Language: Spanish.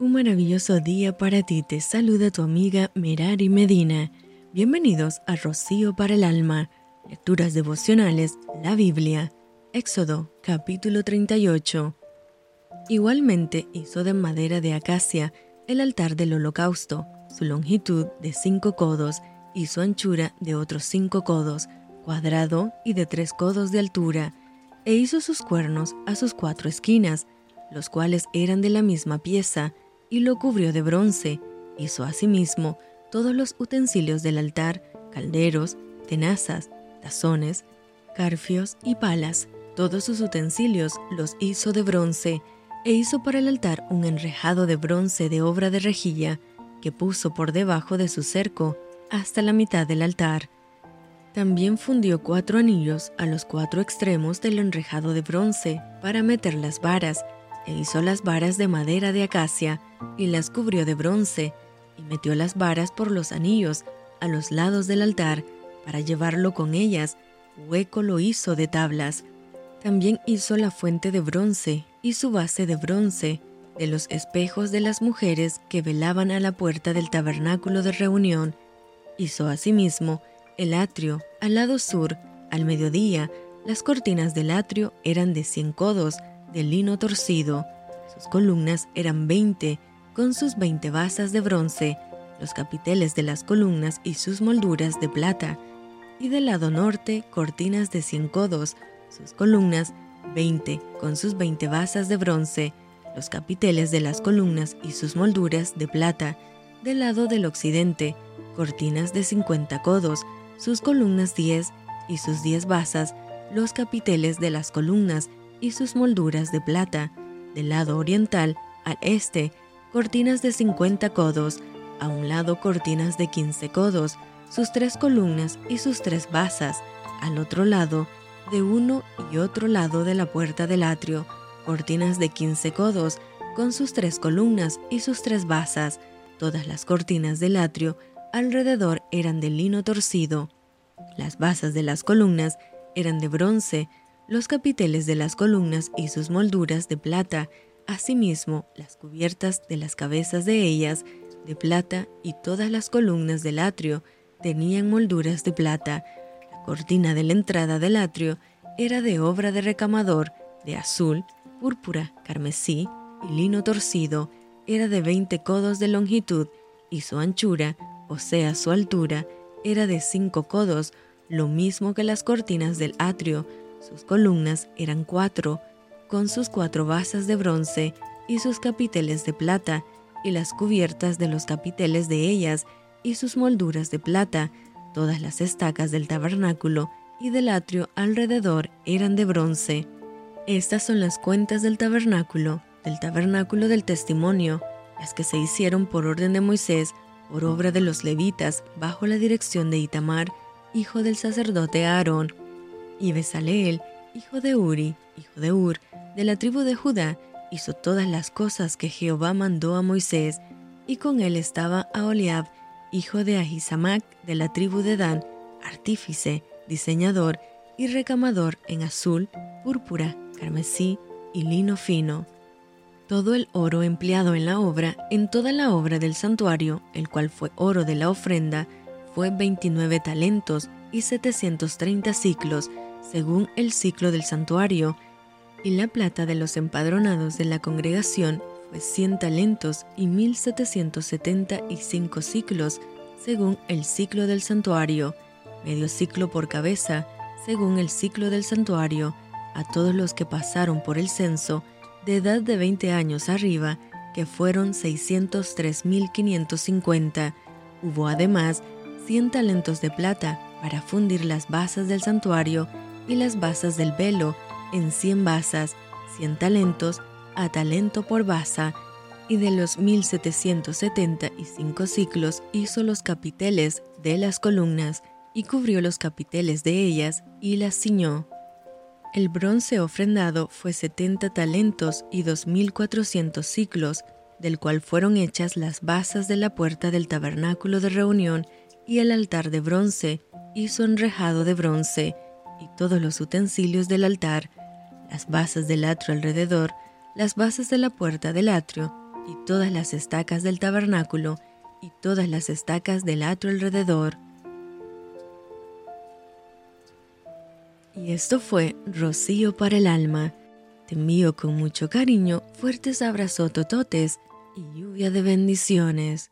Un maravilloso día para ti, te saluda tu amiga Merari Medina. Bienvenidos a Rocío para el Alma, Lecturas Devocionales, la Biblia, Éxodo capítulo 38. Igualmente hizo de madera de acacia el altar del holocausto, su longitud de cinco codos y su anchura de otros cinco codos, cuadrado y de tres codos de altura, e hizo sus cuernos a sus cuatro esquinas, los cuales eran de la misma pieza, y lo cubrió de bronce. Hizo asimismo todos los utensilios del altar, calderos, tenazas, tazones, carfios y palas. Todos sus utensilios los hizo de bronce, e hizo para el altar un enrejado de bronce de obra de rejilla, que puso por debajo de su cerco hasta la mitad del altar. También fundió cuatro anillos a los cuatro extremos del enrejado de bronce para meter las varas, e hizo las varas de madera de acacia, y las cubrió de bronce, y metió las varas por los anillos a los lados del altar, para llevarlo con ellas, hueco lo hizo de tablas. También hizo la fuente de bronce y su base de bronce, de los espejos de las mujeres que velaban a la puerta del tabernáculo de reunión. Hizo asimismo el atrio al lado sur, al mediodía, las cortinas del atrio eran de cien codos, de lino torcido. Sus columnas eran veinte, con sus veinte basas de bronce, los capiteles de las columnas y sus molduras de plata. Y del lado norte, cortinas de cien codos, sus columnas veinte, con sus veinte basas de bronce, los capiteles de las columnas y sus molduras de plata. Del lado del occidente, cortinas de cincuenta codos, sus columnas diez y sus diez basas, los capiteles de las columnas y sus molduras de plata, del lado oriental al este, cortinas de 50 codos, a un lado cortinas de 15 codos, sus tres columnas y sus tres basas, al otro lado, de uno y otro lado de la puerta del atrio, cortinas de 15 codos, con sus tres columnas y sus tres basas. Todas las cortinas del atrio alrededor eran de lino torcido. Las basas de las columnas eran de bronce, los capiteles de las columnas y sus molduras de plata, asimismo las cubiertas de las cabezas de ellas de plata y todas las columnas del atrio tenían molduras de plata. La cortina de la entrada del atrio era de obra de recamador, de azul, púrpura, carmesí y lino torcido, era de veinte codos de longitud y su anchura, o sea su altura, era de cinco codos, lo mismo que las cortinas del atrio, sus columnas eran cuatro, con sus cuatro basas de bronce y sus capiteles de plata, y las cubiertas de los capiteles de ellas y sus molduras de plata. Todas las estacas del tabernáculo y del atrio alrededor eran de bronce. Estas son las cuentas del tabernáculo, del tabernáculo del testimonio, las que se hicieron por orden de Moisés, por obra de los levitas, bajo la dirección de Itamar, hijo del sacerdote Aarón y Besaleel, hijo de Uri, hijo de Ur, de la tribu de Judá, hizo todas las cosas que Jehová mandó a Moisés, y con él estaba Aholiab, hijo de Ahisamac, de la tribu de Dan, artífice, diseñador y recamador en azul, púrpura, carmesí y lino fino. Todo el oro empleado en la obra, en toda la obra del santuario, el cual fue oro de la ofrenda, fue 29 talentos y 730 ciclos, según el ciclo del santuario, y la plata de los empadronados de la congregación fue 100 talentos y 1775 ciclos, según el ciclo del santuario, medio ciclo por cabeza, según el ciclo del santuario, a todos los que pasaron por el censo, de edad de 20 años arriba, que fueron 603.550. Hubo además 100 talentos de plata para fundir las basas del santuario y las basas del velo en cien basas, cien talentos a talento por basa, y de los mil setecientos setenta y cinco ciclos hizo los capiteles de las columnas, y cubrió los capiteles de ellas, y las ciñó. El bronce ofrendado fue setenta talentos y dos mil cuatrocientos ciclos, del cual fueron hechas las basas de la puerta del tabernáculo de reunión y el altar de bronce, y su enrejado de bronce, y todos los utensilios del altar, las basas del atrio alrededor, las basas de la puerta del atrio, y todas las estacas del tabernáculo, y todas las estacas del atrio alrededor. Y esto fue Rocío para el alma. Te envío con mucho cariño fuertes abrazos tototes y lluvia de bendiciones.